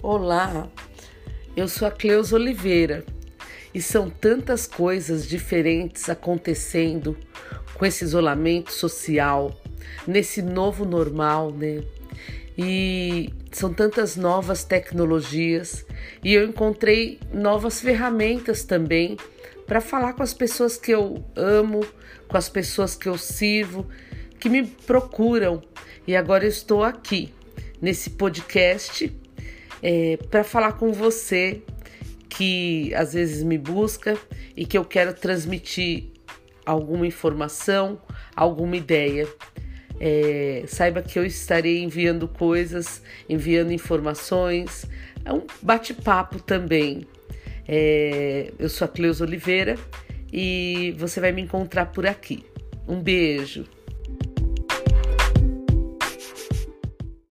Olá, eu sou a Cleus Oliveira e são tantas coisas diferentes acontecendo com esse isolamento social, nesse novo normal, né? E são tantas novas tecnologias e eu encontrei novas ferramentas também para falar com as pessoas que eu amo, com as pessoas que eu sirvo, que me procuram. E agora eu estou aqui nesse podcast é, para falar com você que às vezes me busca e que eu quero transmitir alguma informação, alguma ideia. É, saiba que eu estarei enviando coisas, enviando informações, é um bate-papo também. É, eu sou a Cleusa Oliveira e você vai me encontrar por aqui. Um beijo.